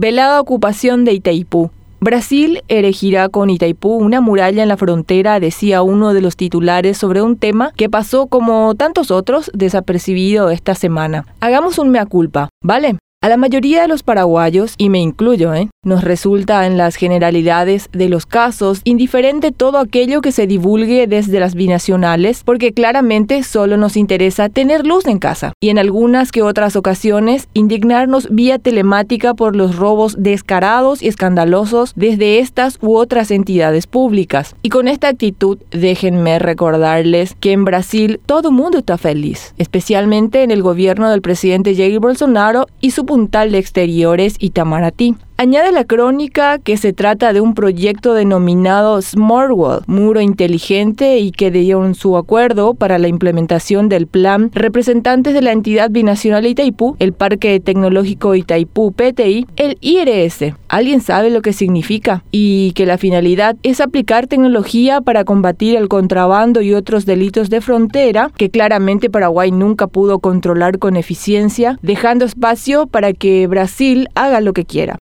Velada ocupación de Itaipú. Brasil erigirá con Itaipú una muralla en la frontera, decía uno de los titulares sobre un tema que pasó como tantos otros desapercibido esta semana. Hagamos un mea culpa, ¿vale? A la mayoría de los paraguayos, y me incluyo, ¿eh? nos resulta en las generalidades de los casos indiferente todo aquello que se divulgue desde las binacionales, porque claramente solo nos interesa tener luz en casa y en algunas que otras ocasiones indignarnos vía telemática por los robos descarados y escandalosos desde estas u otras entidades públicas. Y con esta actitud, déjenme recordarles que en Brasil todo mundo está feliz, especialmente en el gobierno del presidente Jair Bolsonaro y su puntal de exteriores Itamaraty. Añade la crónica que se trata de un proyecto denominado Smart Wall, muro inteligente y que dieron su acuerdo para la implementación del plan representantes de la entidad binacional Itaipú, el Parque Tecnológico Itaipú PTI, el IRS. ¿Alguien sabe lo que significa? Y que la finalidad es aplicar tecnología para combatir el contrabando y otros delitos de frontera que claramente Paraguay nunca pudo controlar con eficiencia, dejando espacio para que Brasil haga lo que quiera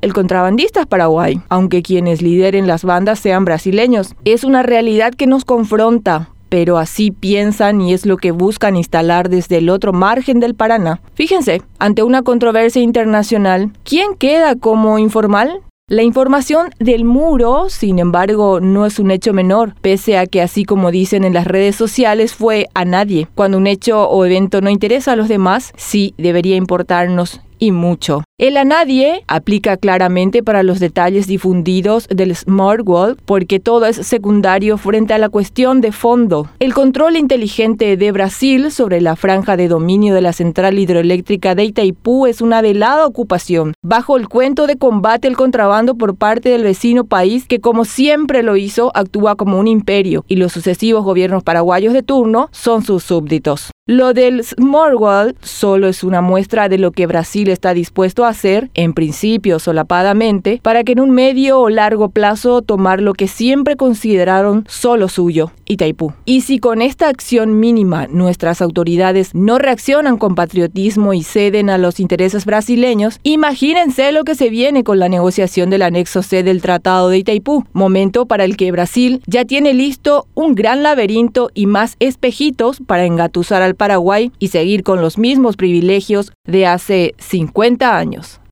el contrabandista es Paraguay, aunque quienes lideren las bandas sean brasileños. Es una realidad que nos confronta, pero así piensan y es lo que buscan instalar desde el otro margen del Paraná. Fíjense, ante una controversia internacional, ¿quién queda como informal? La información del muro, sin embargo, no es un hecho menor, pese a que así como dicen en las redes sociales fue a nadie. Cuando un hecho o evento no interesa a los demás, sí debería importarnos y mucho. El a nadie aplica claramente para los detalles difundidos del Smart Wall porque todo es secundario frente a la cuestión de fondo. El control inteligente de Brasil sobre la franja de dominio de la central hidroeléctrica de Itaipú es una velada ocupación, bajo el cuento de combate al contrabando por parte del vecino país que como siempre lo hizo actúa como un imperio y los sucesivos gobiernos paraguayos de turno son sus súbditos. Lo del Smart Wall solo es una muestra de lo que Brasil está dispuesto a hacer, en principio solapadamente, para que en un medio o largo plazo tomar lo que siempre consideraron solo suyo, Itaipú. Y si con esta acción mínima nuestras autoridades no reaccionan con patriotismo y ceden a los intereses brasileños, imagínense lo que se viene con la negociación del anexo C del Tratado de Itaipú, momento para el que Brasil ya tiene listo un gran laberinto y más espejitos para engatusar al Paraguay y seguir con los mismos privilegios de hace 50 años.